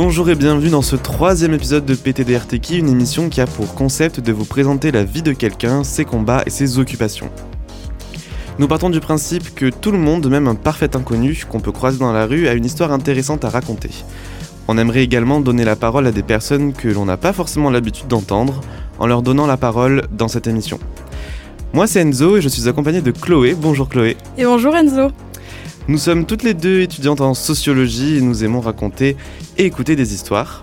Bonjour et bienvenue dans ce troisième épisode de PTDRTK, une émission qui a pour concept de vous présenter la vie de quelqu'un, ses combats et ses occupations. Nous partons du principe que tout le monde, même un parfait inconnu qu'on peut croiser dans la rue, a une histoire intéressante à raconter. On aimerait également donner la parole à des personnes que l'on n'a pas forcément l'habitude d'entendre, en leur donnant la parole dans cette émission. Moi c'est Enzo et je suis accompagné de Chloé. Bonjour Chloé. Et bonjour Enzo. Nous sommes toutes les deux étudiantes en sociologie et nous aimons raconter et écouter des histoires.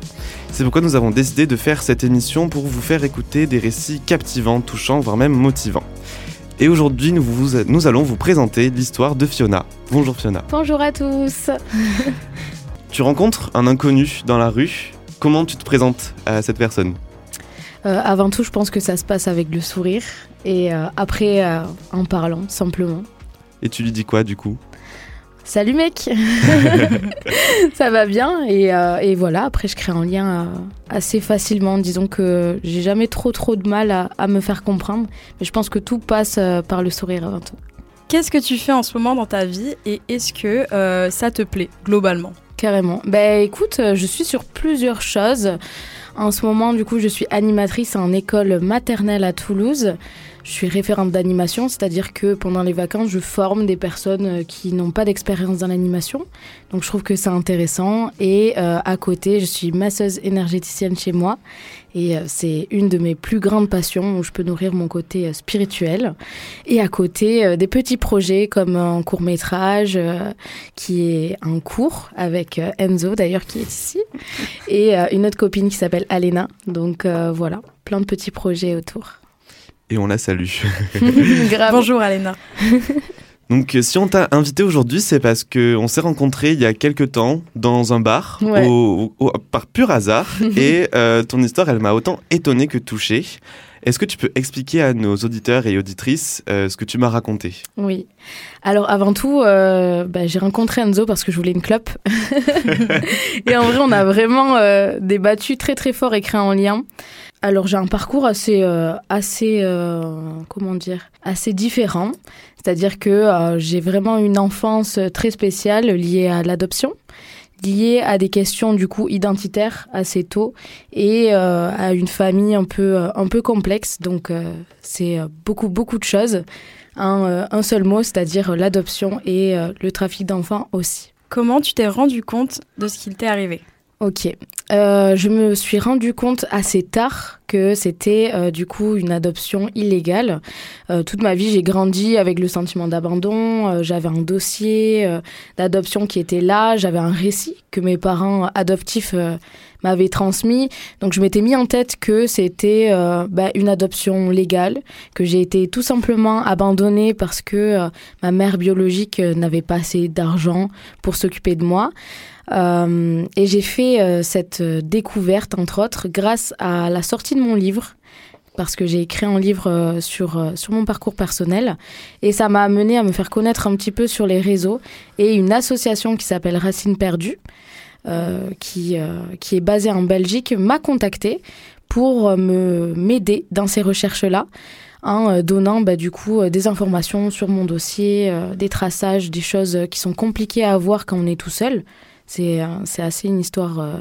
C'est pourquoi nous avons décidé de faire cette émission pour vous faire écouter des récits captivants, touchants, voire même motivants. Et aujourd'hui, nous, nous allons vous présenter l'histoire de Fiona. Bonjour Fiona. Bonjour à tous. tu rencontres un inconnu dans la rue. Comment tu te présentes à cette personne? Euh, Avant tout, je pense que ça se passe avec le sourire et euh, après euh, en parlant simplement. Et tu lui dis quoi du coup? Salut mec Ça va bien et, voilà, après je crée un lien assez facilement. Disons que j'ai jamais trop trop de mal à, à, me faire comprendre, mais je pense que tout passe par le sourire avant tout. Qu'est-ce que tu fais en ce moment dans ta vie et est-ce que ça te plaît globalement? Carrément. Ben écoute, je suis sur plusieurs choses. En ce moment, du coup, je suis animatrice en école maternelle à Toulouse. Je suis référente d'animation, c'est-à-dire que pendant les vacances, je forme des personnes euh, qui n'ont pas d'expérience dans l'animation. Donc je trouve que c'est intéressant. Et euh, à côté, je suis masseuse énergéticienne chez moi. Et euh, c'est une de mes plus grandes passions où je peux nourrir mon côté spirituel. Et à côté, des petits projets comme un court métrage qui est en cours avec Enzo d'ailleurs qui est ici. Et une autre copine qui s'appelle Alena. Donc voilà, plein de petits projets autour et on la salue. Bonjour Alena. Donc, euh, si on t'a invité aujourd'hui, c'est parce qu'on s'est rencontrés il y a quelques temps dans un bar, par pur hasard, et euh, ton histoire, elle m'a autant étonné que touché. Est-ce que tu peux expliquer à nos auditeurs et auditrices euh, ce que tu m'as raconté? Oui. Alors avant tout, bah, j'ai rencontré Enzo parce que je voulais une clope. et en vrai, on a vraiment débattu très très fort et créé un lien. Alors j'ai un parcours assez, euh, assez, euh, comment dire, assez différent. C'est-à-dire que euh, j'ai vraiment une enfance très spéciale liée à l'adoption, liée à des questions du coup identitaires assez tôt et à une famille un peu, un peu complexe. Donc c'est beaucoup, beaucoup de choses. Un, un seul mot, c'est-à-dire l'adoption et le trafic d'enfants aussi. Comment tu t'es rendu compte de ce qu'il t'est arrivé? Ok. Euh, je me suis rendu compte assez tard que c'était euh, du coup une adoption illégale. Euh, toute ma vie, j'ai grandi avec le sentiment d'abandon. j'avais un dossier d'adoption qui était là. J'avais un récit que mes parents adoptifs m'avaient transmis. Donc je m'étais mis en tête que c'était bah, une adoption légale, que j'ai été tout simplement abandonnée parce que ma mère biologique n'avait pas assez d'argent pour s'occuper de moi. Euh, et j'ai fait euh, cette découverte, entre autres, grâce à la sortie de mon livre parce que j'ai écrit un livre euh, sur, sur mon parcours personnel et ça m'a amené à me faire connaître un petit peu sur les réseaux et une association qui s'appelle Racine Perdue, qui, qui est basée en Belgique, m'a contacté pour me m'aider dans ces recherches-là en donnant bah, du coup des informations sur mon dossier, des traçages, des choses qui sont compliquées à avoir quand on est tout seul. C'est assez une histoire, euh,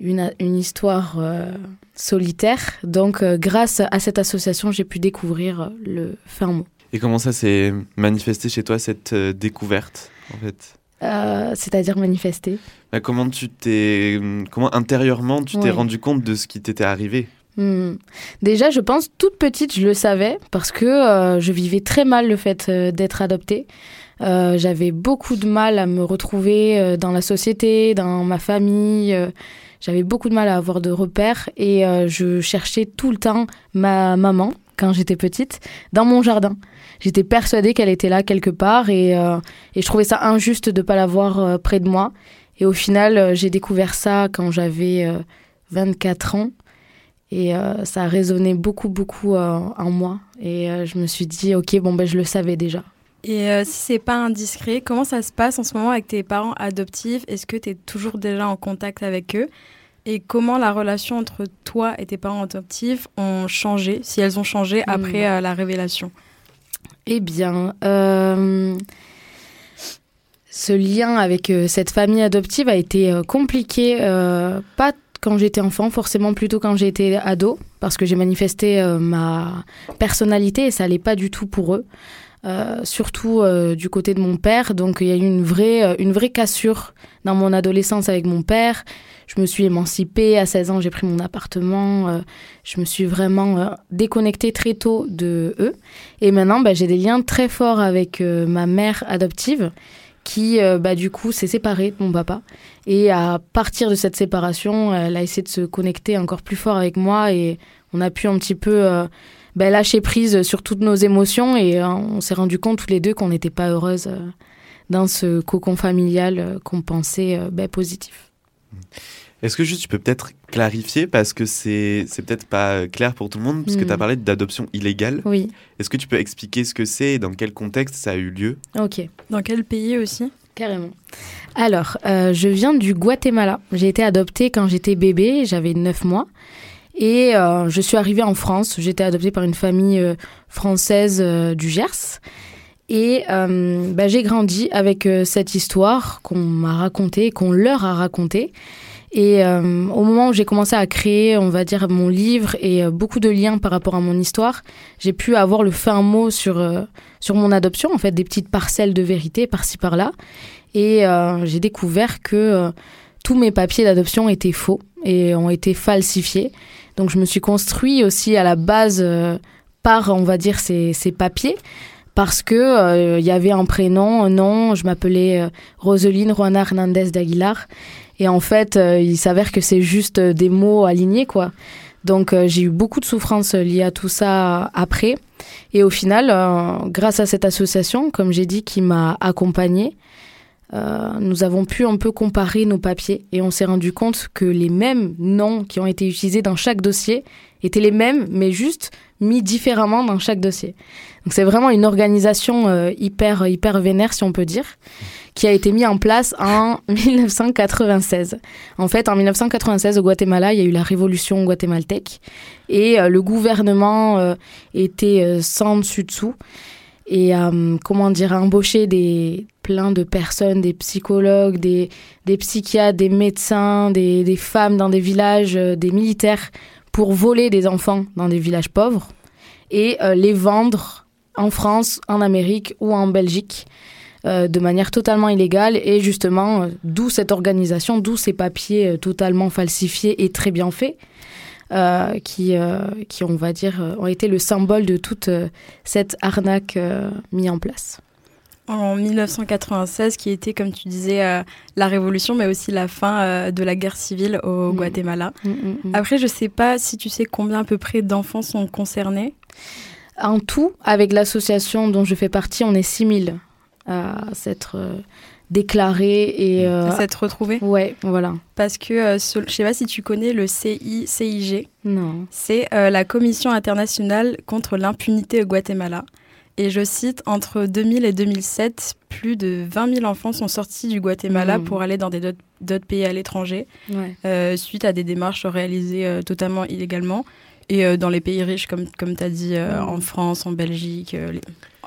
une, une histoire euh, solitaire. Donc, euh, grâce à cette association, j'ai pu découvrir le fin mot. Et comment ça s'est manifesté chez toi, cette découverte, en fait? C'est-à-dire manifester bah, Comment tu t'es, comment intérieurement tu t'es rendu compte de ce qui t'était arrivé? Hmm. Déjà, je pense toute petite, je le savais parce que je vivais très mal le fait d'être adoptée. Euh, j'avais beaucoup de mal à me retrouver euh, dans la société, dans ma famille. Euh, j'avais beaucoup de mal à avoir de repères et je cherchais tout le temps ma maman quand j'étais petite dans mon jardin. J'étais persuadée qu'elle était là quelque part et, et, je trouvais ça injuste de ne pas la voir près de moi. Et au final, j'ai découvert ça quand j'avais 24 ans. Et ça a résonné beaucoup, beaucoup en moi. Et je me suis dit, ok, bon, ben, je le savais déjà. Et euh, si c'est pas indiscret, comment ça se passe en ce moment avec tes parents adoptifs? Est-ce que tu es toujours déjà en contact avec eux? Et comment la relation entre toi et tes parents adoptifs ont changé, si elles ont changé hmm. après euh, la révélation? Eh bien, euh, Ce lien avec cette famille adoptive a été compliqué, pas quand j'étais enfant, forcément plutôt quand j'étais ado, parce que j'ai manifesté ma personnalité et ça n'allait pas du tout pour eux. Euh, surtout euh, du côté de mon père. Donc il y a eu une vraie, euh, une vraie cassure dans mon adolescence avec mon père. Je me suis émancipée. À 16 ans, j'ai pris mon appartement. je me suis vraiment déconnectée très tôt de eux. Et maintenant, bah, j'ai des liens très forts avec ma mère adoptive qui, bah, du coup, s'est séparée de mon papa. Et à partir de cette séparation, elle a essayé de se connecter encore plus fort avec moi et on a pu un petit peu ben, lâcher prise sur toutes nos émotions et euh, on s'est rendu compte tous les deux qu'on n'était pas heureuse euh, dans ce cocon familial euh, qu'on pensait ben, positif. Est-ce que juste tu peux peut-être clarifier parce que c'est c'est peut-être pas clair pour tout le monde puisque tu as parlé d'adoption illégale. Oui. Est-ce que tu peux expliquer ce que c'est et dans quel contexte ça a eu lieu? Ok. Dans quel pays aussi? Carrément. Alors, je viens du Guatemala. J'ai été adoptée quand j'étais bébé, j'avais 9 mois. Et euh, je suis arrivée en France. J'étais adoptée par une famille euh, française euh, du Gers. Et bah, j'ai grandi avec cette histoire qu'on m'a racontée, qu'on leur a racontée. Et au moment où j'ai commencé à créer, on va dire, mon livre et beaucoup de liens par rapport à mon histoire, j'ai pu avoir le fin mot sur, sur mon adoption, en fait, des petites parcelles de vérité par-ci par-là. Et j'ai découvert que tous mes papiers d'adoption étaient faux et ont été falsifiés. Donc je me suis construit aussi à la base euh, par, on va dire, ces, papiers parce que il euh, y avait un prénom, un nom, je m'appelais euh, Roseline Juana Hernandez d'Aguilar. Et en fait, il s'avère que c'est juste des mots alignés, quoi. Donc j'ai eu beaucoup de souffrances liées à tout ça après. Et au final, grâce à cette association, comme j'ai dit, qui m'a accompagnée, euh, nous avons pu un peu comparer nos papiers et on s'est rendu compte que les mêmes noms qui ont été utilisés dans chaque dossier étaient les mêmes, mais juste mis différemment dans chaque dossier. Donc c'est vraiment une organisation euh, hyper hyper vénère, si on peut dire, qui a été mise en place en 1996. En fait, en 1996 au Guatemala, il y a eu la révolution guatémaltèque et euh, le gouvernement était sans dessus dessous et comment dire embaucher des plein de personnes, des psychologues, des, des psychiatres, des médecins, des, des, femmes dans des villages, euh, des militaires, pour voler des enfants dans des villages pauvres et euh, les vendre en France, en Amérique ou en Belgique euh, de manière totalement illégale. Et justement, d'où cette organisation, d'où ces papiers totalement falsifiés et très bien faits. qui, qui, on va dire, ont été le symbole de toute cette arnaque mise en place en 1996, qui était, comme tu disais, euh, la révolution, mais aussi la fin euh, de la guerre civile au mm. Guatemala. Mm, mm, Après, je ne sais pas si tu sais combien à peu près d'enfants sont concernés. En tout, avec l'association dont je fais partie, on est 6000 à s'être euh, déclarés et à s'être retrouvés. Ouais, voilà. Parce que je ne sais pas si tu connais le CICIG. Non. C'est la Commission internationale contre l'impunité au Guatemala. Et je cite, entre 2000 et 2007, plus de 20 000 enfants sont sortis du Guatemala mmh. pour aller dans d'autres pays à l'étranger, euh, suite à des démarches réalisées euh, totalement illégalement. Et euh, dans les pays riches, comme, comme tu as dit, mmh. en France, en Belgique,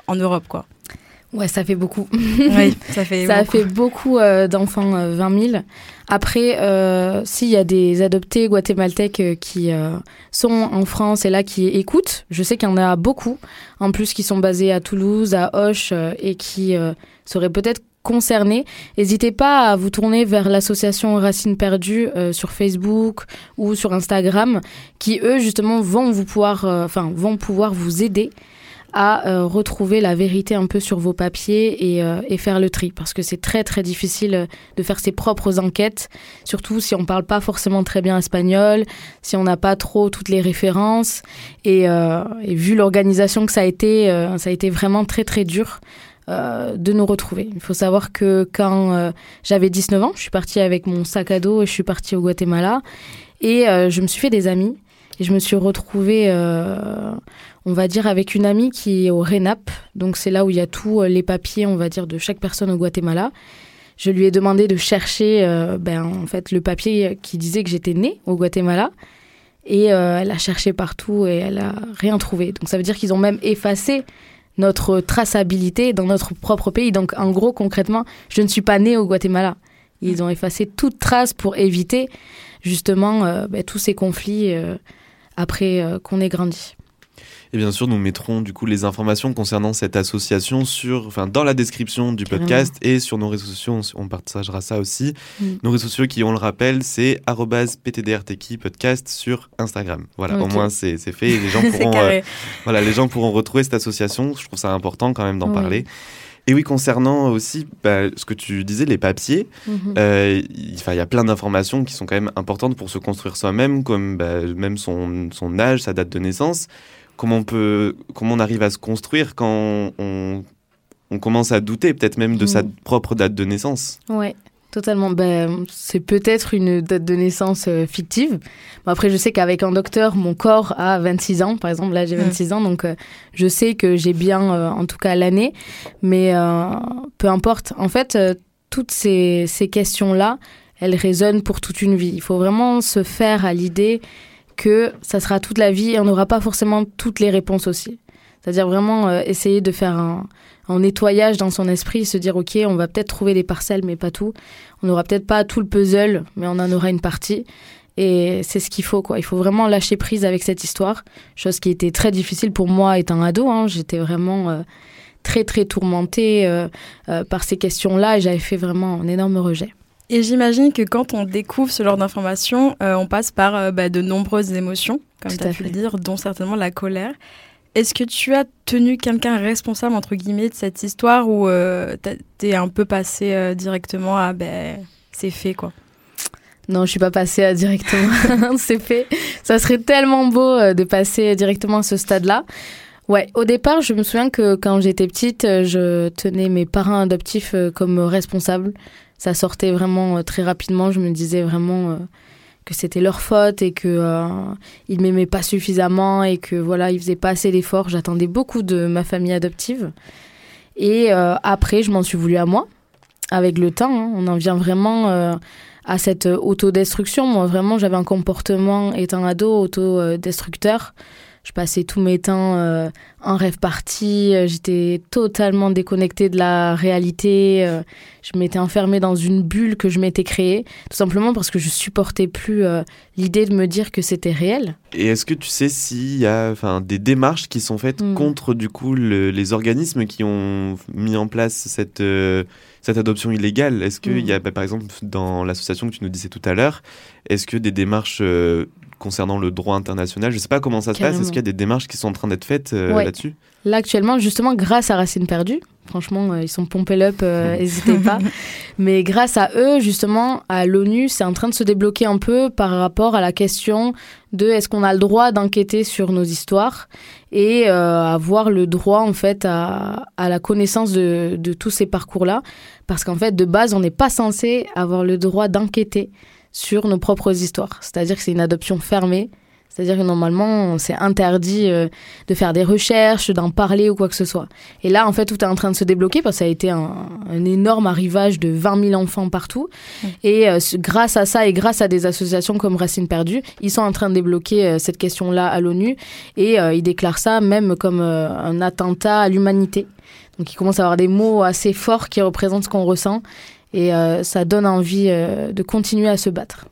en Europe, quoi. Ouais, ça fait beaucoup. oui, ça fait ça beaucoup. fait beaucoup d'enfants, 20 000. Après, euh, s'il y a des adoptés guatémaltèques euh, qui euh, sont en France et là qui écoutent, je sais qu'il y en a beaucoup, en plus qui sont basés à Toulouse, à Auch et qui seraient peut-être concernés. N'hésitez pas à vous tourner vers l'association Racines Perdues sur Facebook ou sur Instagram, qui eux justement vont vous pouvoir, enfin vont pouvoir vous aider à euh, retrouver la vérité un peu sur vos papiers et, euh, et faire le tri parce que c'est très très difficile euh, de faire ses propres enquêtes, surtout si on parle pas forcément très bien espagnol, si on n'a pas trop toutes les références et vu l'organisation que ça a été, ça a été vraiment très très dur. de nous retrouver. Il faut savoir que quand j'avais 19 ans, je suis partie avec mon sac à dos et je suis partie au Guatemala et je me suis fait des amis et je me suis retrouvée on va dire, avec une amie qui est au RENAP. Donc, c'est là où il y a tous euh, les papiers, on va dire, de chaque personne au Guatemala. Je lui ai demandé de chercher, euh, ben, en fait, le papier qui disait que j'étais née au Guatemala. Et euh, elle a cherché partout et elle a rien trouvé. Donc, ça veut dire qu'ils ont même effacé notre traçabilité dans notre propre pays. Donc, en gros, concrètement, je ne suis pas née au Guatemala. Ils ont effacé toute trace pour éviter justement euh, bah, tous ces conflits euh, après euh, qu'on ait grandi. Et bien sûr, nous mettrons du coup les informations concernant cette association sur, enfin, dans la description du podcast et sur nos réseaux sociaux. On partagera ça aussi. Mm. Nos réseaux sociaux qui, on le rappelle, c'est @ptdrtki podcast sur Instagram. Voilà, au moins c'est fait. Et les gens pourront, euh, voilà, les gens pourront retrouver cette association. Je trouve ça important quand même d'en parler. Et oui, concernant aussi bah, ce que tu disais, les papiers, mhm. euh, il y a plein d'informations qui sont quand même importantes pour se construire soi-même, comme bah, même son, son, âge, sa date de naissance comment on peut, comment on arrive à se construire quand on, on commence à douter peut-être même de sa mm. propre date de naissance. Ouais. Totalement. Ben, c'est peut-être une date de naissance euh, fictive. après, je sais qu'avec un docteur, mon corps a 26 ans. Par exemple, là, j'ai 26 mm. ans. Donc, euh, je sais que j'ai bien, euh, en tout cas, l'année. Mais peu importe. En fait, toutes ces, ces questions-là, elles résonnent pour toute une vie. Il faut vraiment se faire à l'idée que ça sera toute la vie et on n'aura pas forcément toutes les réponses aussi. C'est-à-dire vraiment euh, essayer de faire un, nettoyage dans son esprit, se dire ok, on va peut-être trouver des parcelles, mais pas tout. On n'aura peut-être pas tout le puzzle, mais on en aura une partie. Et c'est ce qu'il faut, quoi. Il faut vraiment lâcher prise avec cette histoire, chose qui était très difficile pour moi étant ado. Hein. J'étais vraiment euh, très très tourmentée euh, par ces questions-là et j'avais fait vraiment un énorme rejet. Et j'imagine que quand on découvre ce genre d'informations, euh, on passe par euh, bah, de nombreuses émotions, comme tu as pu le dire, dont certainement la colère. Est-ce que tu as tenu quelqu'un responsable, entre guillemets, de cette histoire ou euh, t'es un peu passé directement à ben, c'est fait, quoi? Non, je suis pas passée directement. c'est fait. Ça serait tellement beau de passer directement à ce stade-là. Ouais, au départ, je me souviens que quand j'étais petite, je tenais mes parents adoptifs comme responsables ça sortait vraiment euh, très rapidement. Je me disais vraiment euh, que c'était leur faute et que euh, ils m'aimaient pas suffisamment et que voilà, ils faisaient pas assez d'efforts. J'attendais beaucoup de ma famille adoptive. Et après, je m'en suis voulu à moi. Avec le temps, hein. on en vient vraiment à cette autodestruction. Moi, vraiment, j'avais un comportement étant ado autodestructeur. Je passais tous mes temps euh, en rêve party, euh, j'étais totalement déconnectée de la réalité, euh, je m'étais enfermée dans une bulle que je m'étais créée, tout simplement parce que je supportais plus l'idée de me dire que c'était réel. Et est-ce que tu sais s'il y a des démarches qui sont faites hmm. contre du coup les organismes qui ont mis en place cette, cette adoption illégale? Est-ce qu'il y a hmm. bah, par exemple dans l'association que tu nous disais tout à l'heure, est-ce que des démarches concernant le droit international. Je ne sais pas comment ça se passe. Est-ce qu'il y a des démarches qui sont en train d'être faites euh, là-dessus? Là, actuellement, justement, grâce à Racine Perdue, franchement, euh, ils sont pompés up, euh, n'hésitez pas. Mais grâce à eux, justement, à l'ONU, c'est en train de se débloquer un peu par rapport à la question de est-ce qu'on a le droit d'enquêter sur nos histoires et avoir le droit, en fait, à, à la connaissance de, de tous ces parcours-là. Parce qu'en fait, de base, on n'est pas censé avoir le droit d'enquêter sur nos propres histoires. C'est-à-dire que c'est une adoption fermée. C'est-à-dire que normalement, c'est interdit euh, de faire des recherches, d'en parler ou quoi que ce soit. Et là, en fait, tout est en train de se débloquer parce que ça a été un, énorme arrivage de 20 000 enfants partout. Et euh, grâce à ça et grâce à des associations comme Racine Perdue, ils sont en train de débloquer euh, cette question-là à l'ONU. Et ils déclarent ça même comme un attentat à l'humanité. Donc, ils commencent à avoir des mots assez forts qui représentent ce qu'on ressent. Et euh, ça donne envie euh, de continuer à se battre.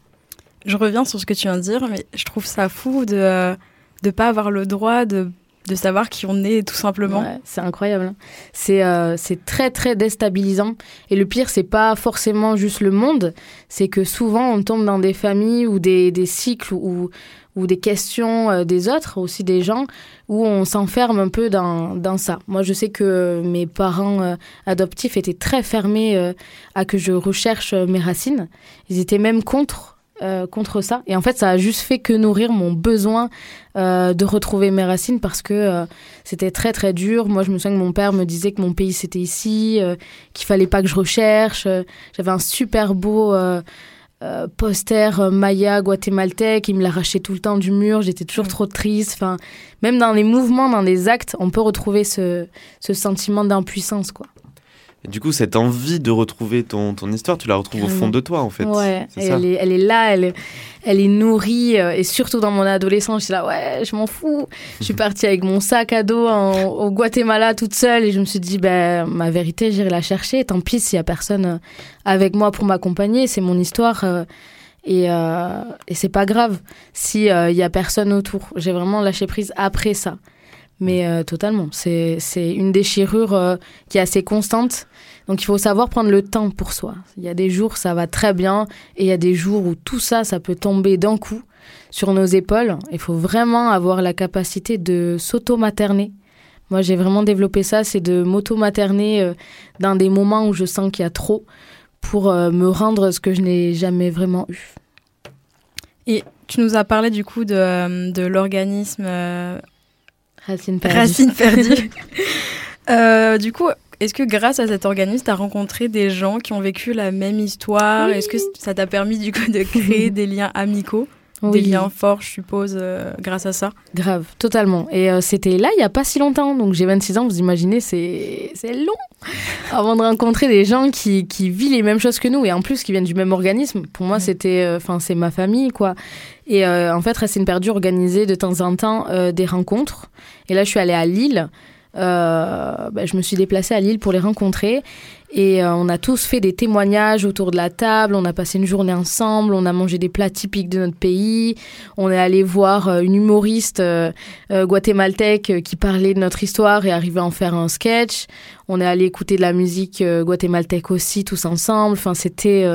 Je reviens sur ce que tu viens de dire, mais je trouve ça fou de ne euh, pas avoir le droit de, de, savoir qui on est, tout simplement. c'est incroyable. Hein. C'est c'est très, très déstabilisant. Et le pire, c'est pas forcément juste le monde, c'est que souvent, on tombe dans des familles ou des, des cycles où, ou des questions euh, des autres, aussi des gens, où on s'enferme un peu dans, dans, ça. Moi, je sais que mes parents euh, adoptifs étaient très fermés euh, à que je recherche mes racines. Ils étaient même contre. contre ça et en fait ça a juste fait que nourrir mon besoin de retrouver mes racines parce que c'était très très dur moi je me souviens que mon père me disait que mon pays c'était ici qu'il fallait pas que je recherche j'avais un super beau euh, poster euh, Maya guatémaltèque, il me l'arrachait tout le temps du mur, j'étais toujours trop triste. Enfin, même dans les mouvements, dans les actes, on peut retrouver ce, ce sentiment d'impuissance, quoi. Et du coup, cette envie de retrouver ton, ton histoire, tu la retrouves au fond de toi, en fait. Ouais, elle, est, elle est là, elle, elle est nourrie. Euh, et surtout dans mon adolescence, je suis là, ouais, je m'en fous. Je suis partie avec mon sac à dos au Guatemala toute seule et je me suis dit, ben, ma vérité, j'irai la chercher. Tant pis s'il y a personne euh, avec moi pour m'accompagner, c'est mon histoire. Euh, et, et c'est pas grave s'il il y a personne autour. J'ai vraiment lâché prise après ça. Mais euh, totalement, c'est une déchirure euh, qui est assez constante. Donc il faut savoir prendre le temps pour soi. Il y a des jours, ça va très bien, et il y a des jours où tout ça, ça peut tomber d'un coup sur nos épaules. Il faut vraiment avoir la capacité de s'auto-materner. Moi, j'ai vraiment développé ça, c'est de m'auto-materner euh, dans des moments où je sens qu'il y a trop pour me rendre ce que je n'ai jamais vraiment eu. Et tu nous as parlé du coup de, de l'organisme Racine perdue. Racine perdue. Euh, du coup, est-ce que grâce à cet organisme, tu as rencontré des gens qui ont vécu la même histoire? Est-ce que ça t'a permis du coup de créer des liens amicaux? Des liens forts, je suppose, euh, grâce à ça Grave, totalement. Et euh, c'était là il n'y a pas si longtemps. Donc j'ai 26 ans, vous imaginez, c'est long avant de rencontrer des gens qui, qui vivent les mêmes choses que nous et en plus qui viennent du même organisme. Pour moi, c'était, enfin, c'est ma famille, quoi. Et en fait, Racine Perdue organisait de temps en temps des rencontres et là, je suis allée à Lille. Euh, bah, je me suis déplacée à Lille pour les rencontrer. Et euh, on a tous fait des témoignages autour de la table, on a passé une journée ensemble, on a mangé des plats typiques de notre pays, on est allé voir euh, une humoriste guatémaltèque qui parlait de notre histoire et arrivait à en faire un sketch. On est allé écouter de la musique guatémaltèque aussi tous ensemble. Enfin, c'était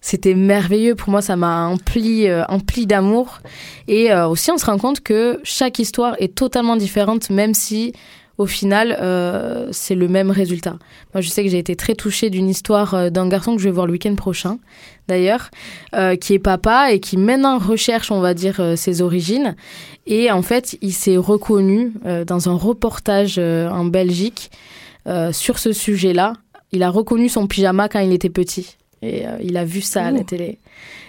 c'était merveilleux. Pour moi, ça m'a empli empli d'amour. Et aussi, on se rend compte que chaque histoire est totalement différente, même si au final, euh, c'est le même résultat. Moi, je sais que j'ai été très touchée d'une histoire euh, d'un garçon que je vais voir le week-end prochain, d'ailleurs, euh, qui est papa et qui maintenant recherche, on va dire, ses origines. Et en fait, il s'est reconnu dans un reportage en Belgique sur ce sujet-là. Il a reconnu son pyjama quand il était petit. Et il a vu ça à la télé.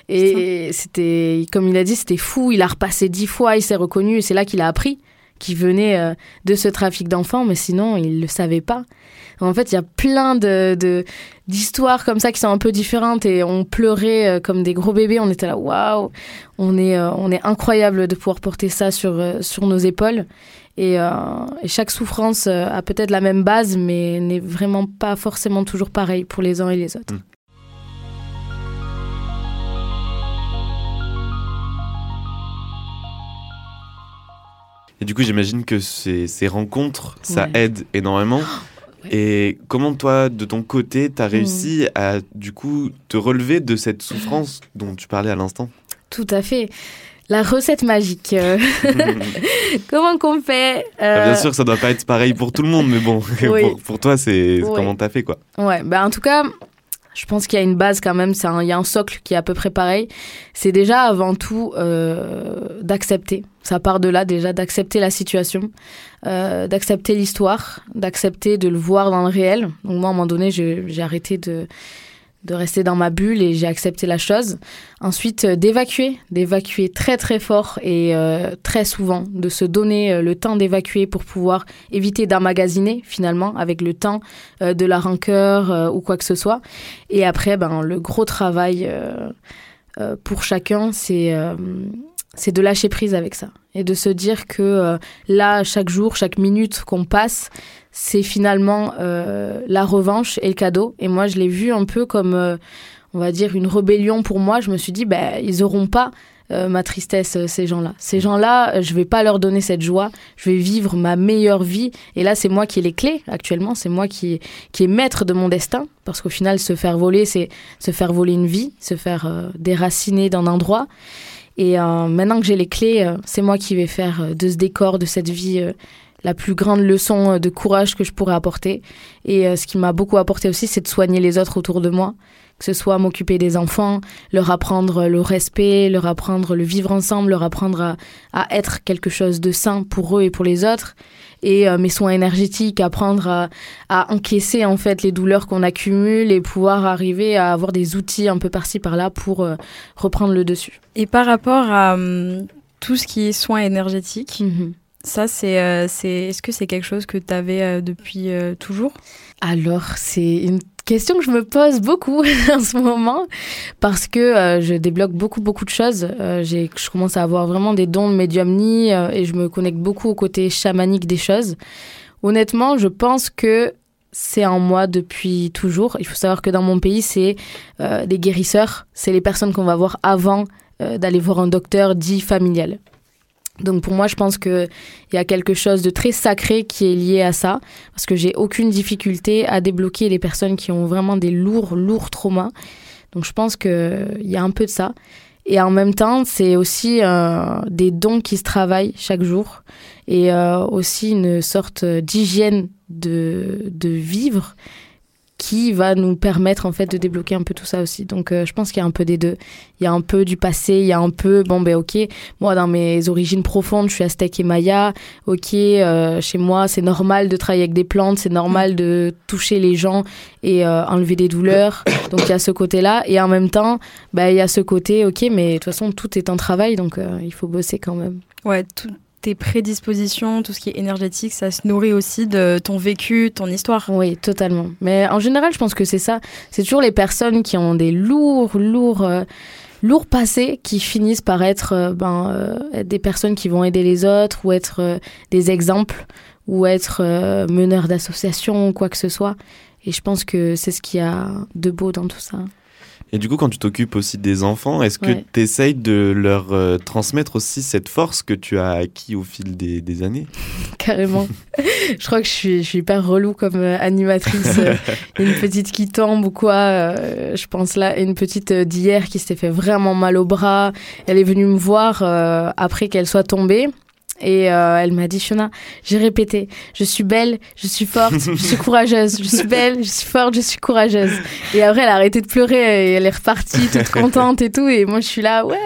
Et c'était, comme il a dit, c'était fou. Il a repassé dix fois, il s'est reconnu. Et c'est là qu'il a appris qui venait euh, de ce trafic d'enfants, mais sinon, ils ne le savaient pas. En fait, il y a plein de, d'histoires comme ça qui sont un peu différentes et on pleurait euh, comme des gros bébés. On était là, waouh, on est, euh, on est incroyable de pouvoir porter ça sur, sur nos épaules. Et, chaque souffrance a peut-être la même base, mais n'est vraiment pas forcément toujours pareil pour les uns et les autres. Mm. Et du coup, j'imagine que ces, ces, rencontres, ça aide énormément. Et comment toi, de ton côté, tu as mm. réussi à du coup te relever de cette souffrance dont tu parlais à l'instant? Tout à fait. La recette magique. Euh, comment qu'on fait euh, Bien sûr, ça doit pas être pareil pour tout le monde, mais bon, pour, toi, c'est comment t'as fait quoi Ouais, bah en tout cas, je pense qu'il y a une base quand même, il y a un socle qui est à peu près pareil. C'est déjà avant tout euh, d'accepter. Ça part de là déjà, d'accepter la situation, euh, d'accepter l'histoire, d'accepter de le voir dans le réel. Donc moi, à un moment donné, j'ai arrêté de de rester dans ma bulle et j'ai accepté la chose. Ensuite, euh, d'évacuer, d'évacuer très très fort et euh, très souvent, de se donner euh, le temps d'évacuer pour pouvoir éviter d'emmagasiner finalement avec le temps de la rancœur ou quoi que ce soit. Et après, ben, le gros travail pour chacun, c'est c'est de lâcher prise avec ça et de se dire que là, chaque jour, chaque minute qu'on passe, c'est finalement euh, la revanche et le cadeau. Et moi, je l'ai vu un peu comme, euh, on va dire, une rébellion pour moi. Je me suis dit, ben, ils n'auront pas euh, ma tristesse, ces gens-là. Ces gens-là, je vais pas leur donner cette joie. Je vais vivre ma meilleure vie. Et là, c'est moi qui ai les clés actuellement. C'est moi qui, qui est maître de mon destin. Parce qu'au final, se faire voler, c'est se faire voler une vie, se faire déraciner d'un endroit. Et maintenant que j'ai les clés, c'est moi qui vais faire de ce décor, de cette vie la plus grande leçon euh, de courage que je pourrais apporter. Et euh, ce qui m'a beaucoup apporté aussi, c'est de soigner les autres autour de moi, que ce soit m'occuper des enfants, leur apprendre le respect, leur apprendre le vivre ensemble, leur apprendre à, être quelque chose de sain pour eux et pour les autres. Et euh, mes soins énergétiques, apprendre à, à, encaisser en fait les douleurs qu'on accumule et pouvoir arriver à avoir des outils un peu par-ci par-là pour reprendre le dessus. Et par rapport à hum, tout ce qui est soins énergétiques, mhm. Ça, c'est, c'est, est-ce que c'est quelque chose que tu avais depuis toujours? Alors, c'est une question que je me pose beaucoup en ce moment parce que je débloque beaucoup, beaucoup de choses. j'ai, je commence à avoir vraiment des dons de médiumnie et je me connecte beaucoup au côté chamanique des choses. Honnêtement, je pense que c'est en moi depuis toujours. Il faut savoir que dans mon pays, c'est euh, les guérisseurs, c'est les personnes qu'on va voir avant euh, d'aller voir un docteur dit familial. Donc pour moi, je pense qu'il y a quelque chose de très sacré qui est lié à ça, parce que j'ai aucune difficulté à débloquer les personnes qui ont vraiment des lourds, lourds traumas. Donc je pense qu'il y a un peu de ça. Et en même temps, c'est aussi euh, des dons qui se travaillent chaque jour et euh, aussi une sorte d'hygiène de, de vivre qui va nous permettre en fait de débloquer un peu tout ça aussi. Donc euh, je pense qu'il y a un peu des deux. Il y a un peu du passé, il y a un peu bon ben ok, moi dans mes origines profondes, je suis aztèque et maya. OK, euh, chez moi, c'est normal de travailler avec des plantes, c'est normal de toucher les gens et euh, enlever des douleurs. Donc il y a ce côté-là et en même temps, ben il y a ce côté OK, mais de toute façon tout est un travail donc il faut bosser quand même. Ouais, tout, tes prédispositions, tout ce qui est énergétique, ça se nourrit aussi de ton vécu, ton histoire. Oui, totalement. Mais en général, je pense que c'est ça. C'est toujours les personnes qui ont des lourds, lourds, euh, lourds passés qui finissent par être, euh, ben, euh, des personnes qui vont aider les autres ou être des exemples ou être meneurs d'associations ou quoi que ce soit. Et je pense que c'est ce qu'il y a de beau dans tout ça. Et du coup, quand tu t'occupes aussi des enfants, est-ce que tu essayes de leur euh, transmettre aussi cette force que tu as acquis au fil des, années? Carrément. je crois que je suis, je suis hyper relou comme euh, animatrice. Euh, une petite qui tombe ou quoi. je pense là, une petite d'hier qui s'était fait vraiment mal au bras. Elle est venue me voir après qu'elle soit tombée. Et euh, elle m'a dit, Fiona, j'ai répété, je suis belle, je suis forte, je suis courageuse, je suis belle, je suis forte, je suis courageuse. Et après, elle a arrêté de pleurer et elle est repartie toute contente et tout. Et moi, je suis là, ouais.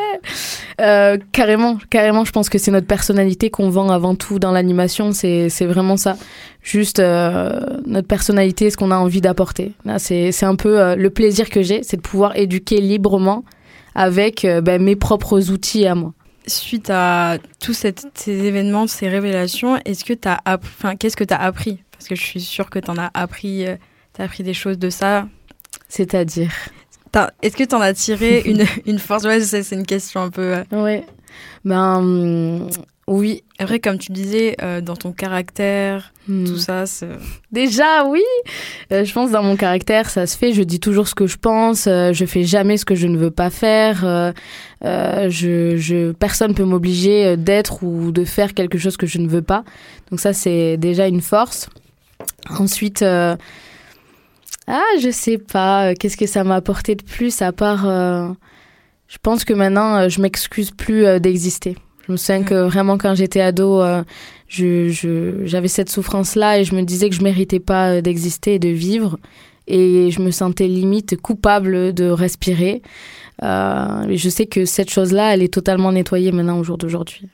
Euh, carrément, carrément, je pense que c'est notre personnalité qu'on vend avant tout dans l'animation. C'est, c'est vraiment ça. Juste euh, notre personnalité, ce qu'on a envie d'apporter. C'est, c'est un peu le plaisir que j'ai, c'est de pouvoir éduquer librement avec ben, mes propres outils à moi suite à tous ces événements, ces révélations, est-ce que tu as enfin, qu'est-ce que tu as appris? Parce que je suis sûre que tu en as appris, euh, as appris des choses de ça. C'est-à-dire? Est-ce que tu en as tiré une, une force? Ouais, c'est une question un peu. Euh, oui. Ben, hum, oui. Après, comme tu disais, euh, dans ton caractère, hmm. tout ça, Déjà, oui. Euh, je pense dans mon caractère, ça se fait. Je dis toujours ce que je pense. Euh, je fais jamais ce que je ne veux pas faire. je, je, personne peut m'obliger d'être ou de faire quelque chose que je ne veux pas. Donc ça, c'est déjà une force. Ensuite, ah, je sais pas. Qu'est-ce que ça m'a apporté de plus à part... je pense que maintenant, je m'excuse plus d'exister. Je me souviens que vraiment quand j'étais ado, euh, j'avais cette souffrance-là et je me disais que je méritais pas euh, d'exister et de vivre. Et je me sentais limite coupable de respirer. Euh, je sais que cette chose-là, elle est totalement nettoyée maintenant au jour d'aujourd'hui.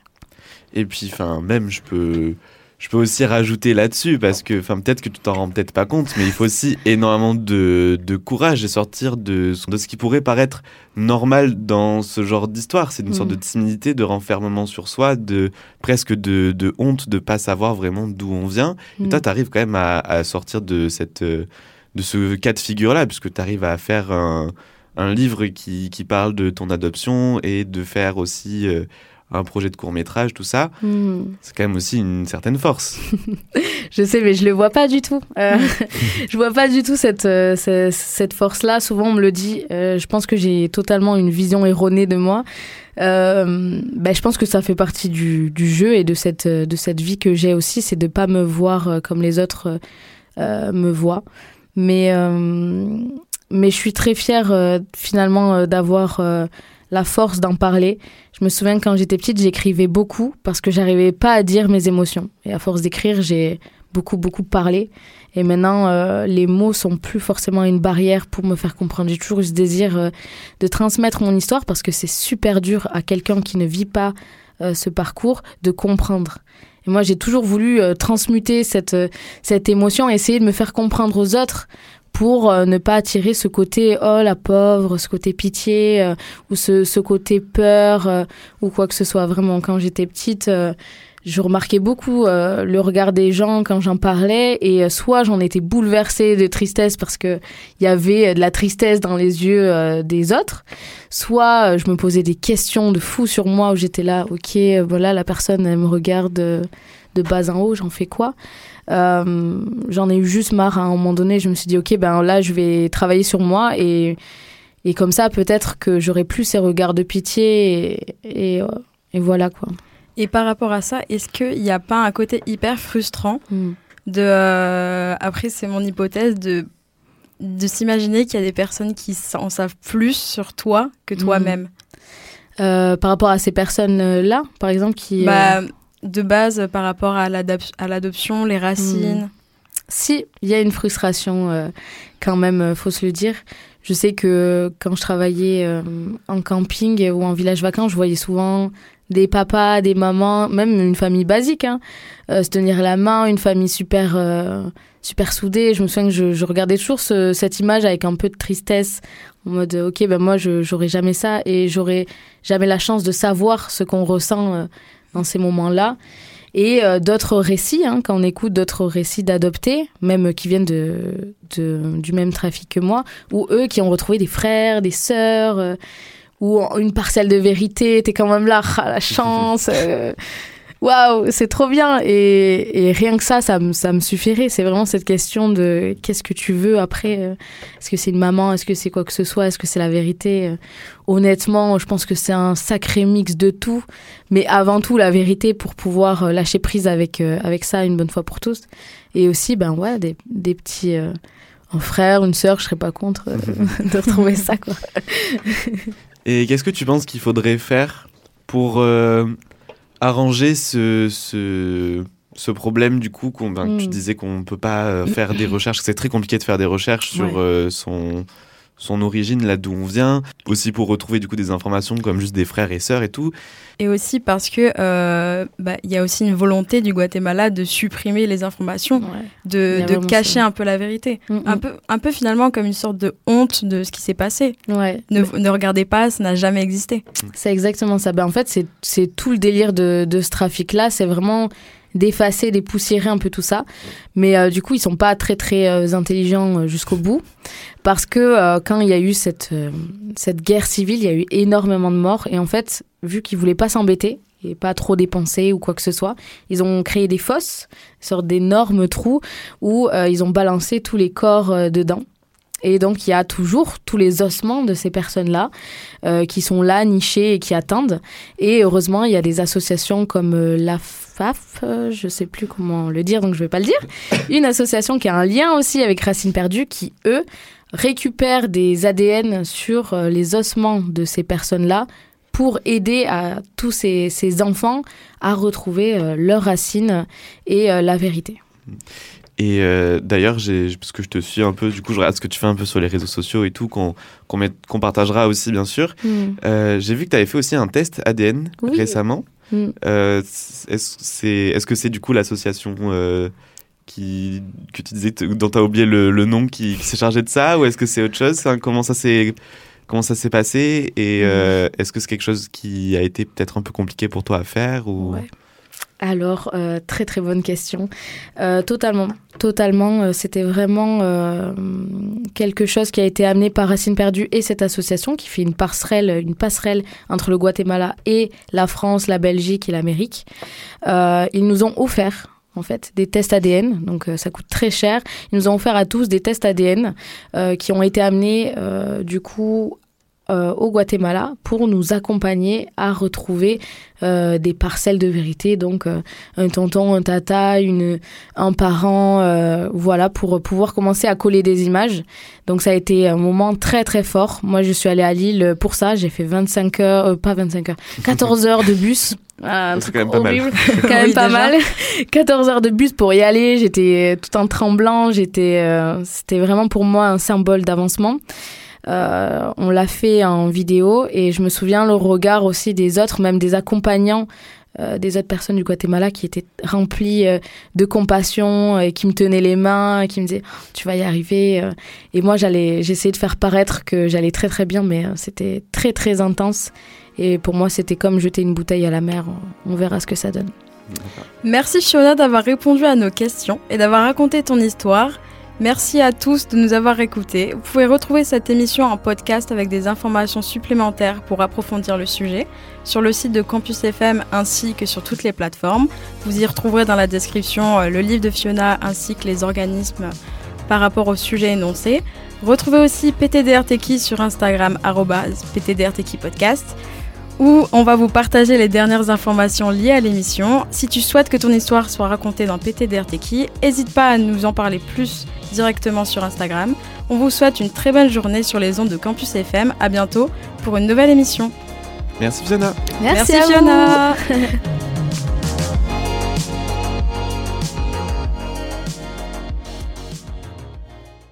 Et puis, même, je peux je peux aussi rajouter là-dessus parce que, enfin, peut-être que tu t'en rends peut-être pas compte, mais il faut aussi énormément de, de courage et sortir de, de ce qui pourrait paraître normal dans ce genre d'histoire. C'est une sorte de mm. timidité, de renfermement sur soi, de presque de, de honte de pas savoir vraiment d'où on vient. Et toi, mm. tu arrives quand même à, à, sortir de cette, de ce cas de figure-là, puisque tu arrives à faire un, un livre qui, qui, parle de ton adoption et de faire aussi euh, un projet de court métrage, tout ça, hmm. c'est quand même aussi une certaine force. je sais, mais je le vois pas du tout. Euh, je vois pas du tout cette, euh, cette, force-là. Souvent, on me le dit. Euh, je pense que j'ai totalement une vision erronée de moi. Ben, je pense que ça fait partie du, du, jeu et de cette, de cette vie que j'ai aussi, c'est de pas me voir comme les autres me voient. Mais, mais je suis très fière finalement d'avoir la force d'en parler. Je me souviens quand j'étais petite, j'écrivais beaucoup parce que j'arrivais pas à dire mes émotions. Et à force d'écrire, j'ai beaucoup, beaucoup parlé. Et maintenant, euh, les mots sont plus forcément une barrière pour me faire comprendre. J'ai toujours eu ce désir euh, de transmettre mon histoire parce que c'est super dur à quelqu'un qui ne vit pas euh, ce parcours de comprendre. Et moi, j'ai toujours voulu transmuter cette, cette émotion, essayer de me faire comprendre aux autres pour euh, ne pas attirer ce côté oh la pauvre, ce côté pitié euh, ou ce, ce, côté peur euh, ou quoi que ce soit. Vraiment, quand j'étais petite, je remarquais beaucoup le regard des gens quand j'en parlais et soit j'en étais bouleversée de tristesse parce que il y avait de la tristesse dans les yeux des autres, soit je me posais des questions de fou sur moi où j'étais là, ok, voilà la personne elle me regarde de bas en haut, j'en fais quoi J'en ai eu juste marre à un moment donné, je me suis dit ok ben là je vais travailler sur moi et et comme ça peut-être que j'aurai plus ces regards de pitié et, et, et voilà quoi. Et par rapport à ça, est-ce qu'il n'y a pas un côté hyper frustrant mm. de, euh, après c'est mon hypothèse, de, de s'imaginer qu'il y a des personnes qui en savent plus sur toi que toi-même euh, Par rapport à ces personnes-là, par exemple, qui... Euh, bah, de base, par rapport à l'adoption, les racines. Mm. Si, il y a une frustration quand même, faut se le dire. Je sais que quand je travaillais en camping ou en village vacant, je voyais souvent des papas, des mamans, même une famille basique, hein, euh, se tenir la main, une famille super, euh, super soudée. Je me souviens que je, regardais toujours cette image avec un peu de tristesse, en mode ok, ben moi je jamais ça et j'aurais jamais la chance de savoir ce qu'on ressent euh, dans ces moments-là. Et d'autres récits, hein, quand on écoute d'autres récits d'adoptés, même qui viennent de, du même trafic que moi, ou eux qui ont retrouvé des frères, des sœurs ou une parcelle de vérité, t'es quand même là, ah, la chance. Euh, waouh, c'est trop bien. Et, rien que ça, ça, me suffirait. C'est vraiment cette question de qu'est-ce que tu veux après euh, Est-ce que c'est une maman Est-ce que c'est quoi que ce soit Est-ce que c'est la vérité euh, Honnêtement, je pense que c'est un sacré mix de tout. Mais avant tout, la vérité pour pouvoir lâcher prise avec, avec ça une bonne fois pour tous. Et aussi, ben ouais, des, des petits. un frère, une sœur, je serais pas contre de retrouver ça, quoi. Et qu'est-ce que tu penses qu'il faudrait faire pour euh, arranger ce, ce, ce, problème du coup qu'on, ben, Tu mm. disais qu'on ne peut pas euh, faire des recherches, c'est très compliqué de faire des recherches sur euh, son, son origine, là d'où on vient, aussi pour retrouver du coup des informations comme juste des frères et sœurs et tout. Et aussi parce que euh, bah, il y a aussi une volonté du Guatemala de supprimer les informations, de, de cacher un peu la vérité, mm, un mm. peu un peu finalement comme une sorte de honte de ce qui s'est passé. Ouais. Ne, ne, regardez pas, ça n'a jamais existé. C'est exactement ça. Ben, en fait, c'est tout le délire de, de ce trafic-là. C'est vraiment d'effacer, dépoussiérer un peu tout ça. Mais euh, du coup, ils sont pas très très euh, intelligents euh, jusqu'au bout. Parce que quand il y a eu cette, cette guerre civile, il y a eu énormément de morts. Et en fait, vu qu'ils voulaient pas s'embêter et pas trop dépenser ou quoi que ce soit, ils ont créé des fosses, sorte d'énormes trous où ils ont balancé tous les corps dedans. Et donc, il y a toujours tous les ossements de ces personnes-là euh, qui sont là, nichés et qui attendent. Et heureusement, il y a des associations comme euh, la FAF, euh, je ne sais plus comment le dire, donc je ne vais pas le dire. Une association qui a un lien aussi avec Racine Perdue, qui, eux, récupèrent des ADN sur les ossements de ces personnes-là pour aider à tous ces, ces enfants à retrouver leurs racines et la vérité. Et euh, d'ailleurs, parce que je te suis un peu, du coup, je regarde ce que tu fais un peu sur les réseaux sociaux et tout, qu'on partagera aussi, bien sûr. Mm. Euh, j'ai vu que tu avais fait aussi un test ADN récemment. Mm. Euh, Est-ce que c'est du coup l'association qui que tu disais dont tu as oublié le, le nom qui, s'est chargé de ça ou est-ce que c'est autre chose? Comment ça s'est comment ça s'est passé? Et mm. est-ce que c'est quelque chose qui a été peut-être un peu compliqué pour toi à faire ou? Alors, euh, très très bonne question. Euh, totalement, totalement. Euh, c'était vraiment quelque chose qui a été amené par Racine Perdue et cette association qui fait une passerelle, une passerelle entre le Guatemala et la France, la Belgique et l'Amérique. ils nous ont offert en fait, des tests ADN. Donc, ça coûte très cher. Ils nous ont offert à tous des tests ADN qui ont été amenés, du coup, euh, au Guatemala pour nous accompagner à retrouver euh, des parcelles de vérité, donc euh, un tonton, un tata, une, un parent, voilà, pour pouvoir commencer à coller des images. Donc ça a été un moment très très fort. Moi je suis allée à Lille pour ça, j'ai fait 25 heures, pas 25 heures, 14 heures de bus. Ah, c'est quand même pas mal. quand même pas mal. 14 heures de bus pour y aller, j'étais tout en tremblant, j'étais, c'était vraiment pour moi un symbole d'avancement. Euh, on l'a fait en vidéo et je me souviens le regard aussi des autres, même des accompagnants euh, des autres personnes du Guatemala qui étaient remplis euh, de compassion et qui me tenaient les mains, qui me disaient oh, tu vas y arriver. Et moi j'allais, j'essayais de faire paraître que j'allais très très bien, mais c'était très très intense. Et pour moi c'était comme jeter une bouteille à la mer. On verra ce que ça donne. Merci Fiona d'avoir répondu à nos questions et d'avoir raconté ton histoire. Merci à tous de nous avoir écoutés. Vous pouvez retrouver cette émission en podcast avec des informations supplémentaires pour approfondir le sujet sur le site de Campus FM ainsi que sur toutes les plateformes. Vous y retrouverez dans la description euh, le livre de Fiona ainsi que les organismes par rapport au sujet énoncé. Retrouvez aussi PTDRTK sur Instagram PTDRTK podcast où on va vous partager les dernières informations liées à l'émission. Si tu souhaites que ton histoire soit racontée dans PTDRTK, n'hésite pas à nous en parler plus directement sur Instagram. On vous souhaite une très bonne journée sur les ondes de Campus FM. À bientôt pour une nouvelle émission. Merci Fiona. Merci, Merci à vous. Fiona.